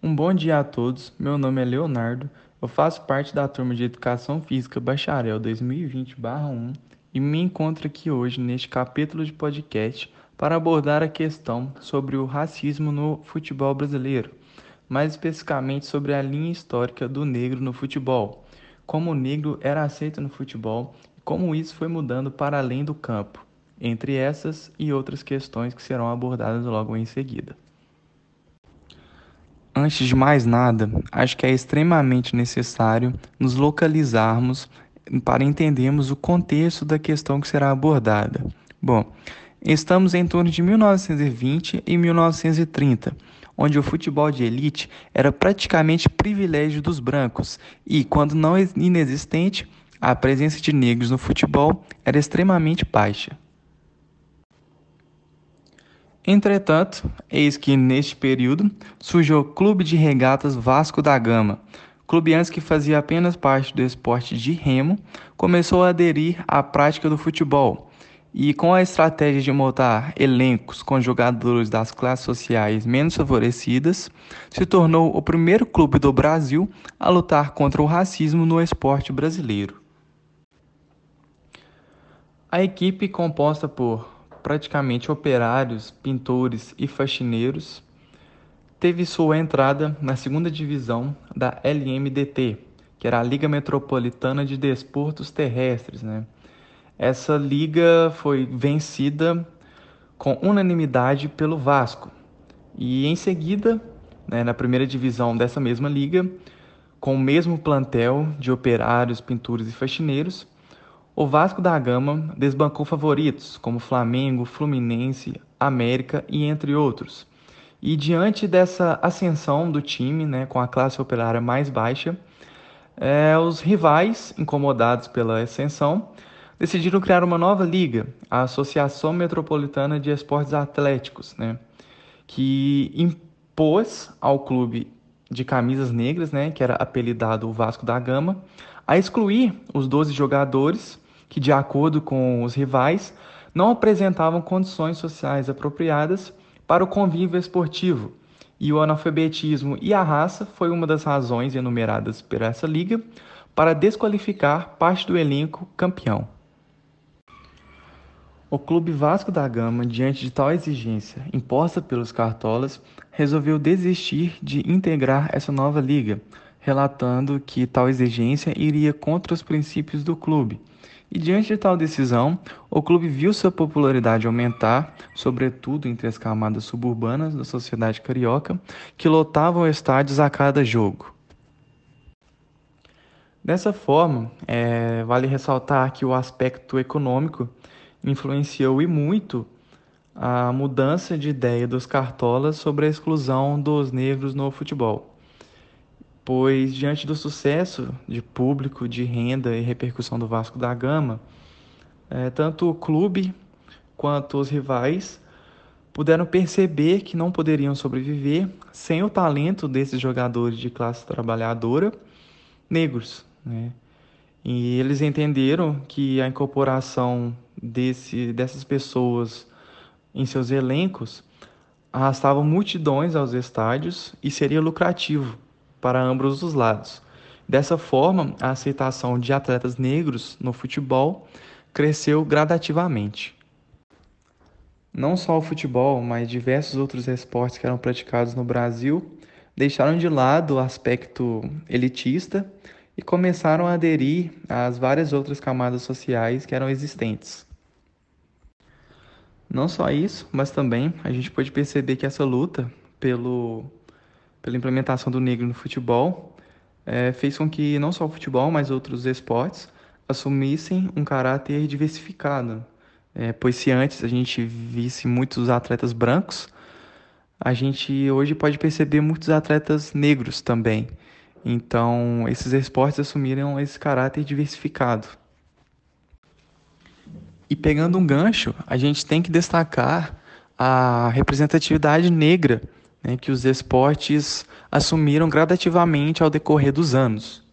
Um bom dia a todos. Meu nome é Leonardo. Eu faço parte da turma de Educação Física Bacharel 2020/1 e me encontro aqui hoje neste capítulo de podcast para abordar a questão sobre o racismo no futebol brasileiro, mais especificamente sobre a linha histórica do negro no futebol, como o negro era aceito no futebol e como isso foi mudando para além do campo, entre essas e outras questões que serão abordadas logo em seguida. Antes de mais nada, acho que é extremamente necessário nos localizarmos para entendermos o contexto da questão que será abordada. Bom, estamos em torno de 1920 e 1930, onde o futebol de elite era praticamente privilégio dos brancos e, quando não inexistente, a presença de negros no futebol era extremamente baixa. Entretanto, eis que neste período surgiu o Clube de Regatas Vasco da Gama. Clube antes que fazia apenas parte do esporte de remo, começou a aderir à prática do futebol e com a estratégia de montar elencos com jogadores das classes sociais menos favorecidas, se tornou o primeiro clube do Brasil a lutar contra o racismo no esporte brasileiro. A equipe composta por praticamente operários, pintores e faxineiros, teve sua entrada na segunda divisão da LMDT, que era a Liga Metropolitana de Desportos Terrestres. Né? Essa liga foi vencida com unanimidade pelo Vasco. E em seguida, né, na primeira divisão dessa mesma liga, com o mesmo plantel de operários, pintores e faxineiros, o Vasco da Gama desbancou favoritos como Flamengo, Fluminense, América e entre outros. E diante dessa ascensão do time, né, com a classe operária mais baixa, é, os rivais, incomodados pela ascensão, decidiram criar uma nova liga, a Associação Metropolitana de Esportes Atléticos, né, que impôs ao clube de camisas negras, né, que era apelidado o Vasco da Gama, a excluir os 12 jogadores que, de acordo com os rivais, não apresentavam condições sociais apropriadas para o convívio esportivo, e o analfabetismo e a raça foi uma das razões enumeradas por essa liga para desqualificar parte do elenco campeão. O Clube Vasco da Gama, diante de tal exigência imposta pelos cartolas, resolveu desistir de integrar essa nova liga, relatando que tal exigência iria contra os princípios do clube e diante de tal decisão, o clube viu sua popularidade aumentar, sobretudo entre as camadas suburbanas da sociedade carioca, que lotavam estádios a cada jogo. Dessa forma, é, vale ressaltar que o aspecto econômico influenciou e muito a mudança de ideia dos cartolas sobre a exclusão dos negros no futebol pois diante do sucesso de público, de renda e repercussão do Vasco da Gama, é, tanto o clube quanto os rivais puderam perceber que não poderiam sobreviver sem o talento desses jogadores de classe trabalhadora negros. Né? E eles entenderam que a incorporação desse, dessas pessoas em seus elencos arrastava multidões aos estádios e seria lucrativo para ambos os lados. Dessa forma, a aceitação de atletas negros no futebol cresceu gradativamente. Não só o futebol, mas diversos outros esportes que eram praticados no Brasil deixaram de lado o aspecto elitista e começaram a aderir às várias outras camadas sociais que eram existentes. Não só isso, mas também a gente pode perceber que essa luta pelo pela implementação do negro no futebol, é, fez com que não só o futebol, mas outros esportes assumissem um caráter diversificado. É, pois se antes a gente visse muitos atletas brancos, a gente hoje pode perceber muitos atletas negros também. Então, esses esportes assumiram esse caráter diversificado. E pegando um gancho, a gente tem que destacar a representatividade negra né, que os esportes assumiram gradativamente ao decorrer dos anos.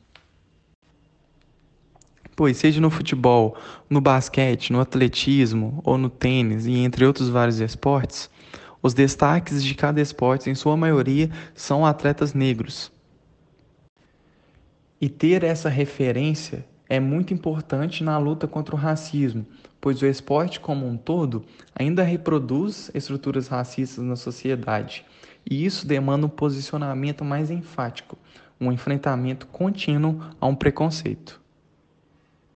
Pois, seja no futebol, no basquete, no atletismo ou no tênis e entre outros vários esportes, Os destaques de cada esporte, em sua maioria, são atletas negros. E ter essa referência é muito importante na luta contra o racismo, pois o esporte como um todo ainda reproduz estruturas racistas na sociedade, e isso demanda um posicionamento mais enfático, um enfrentamento contínuo a um preconceito.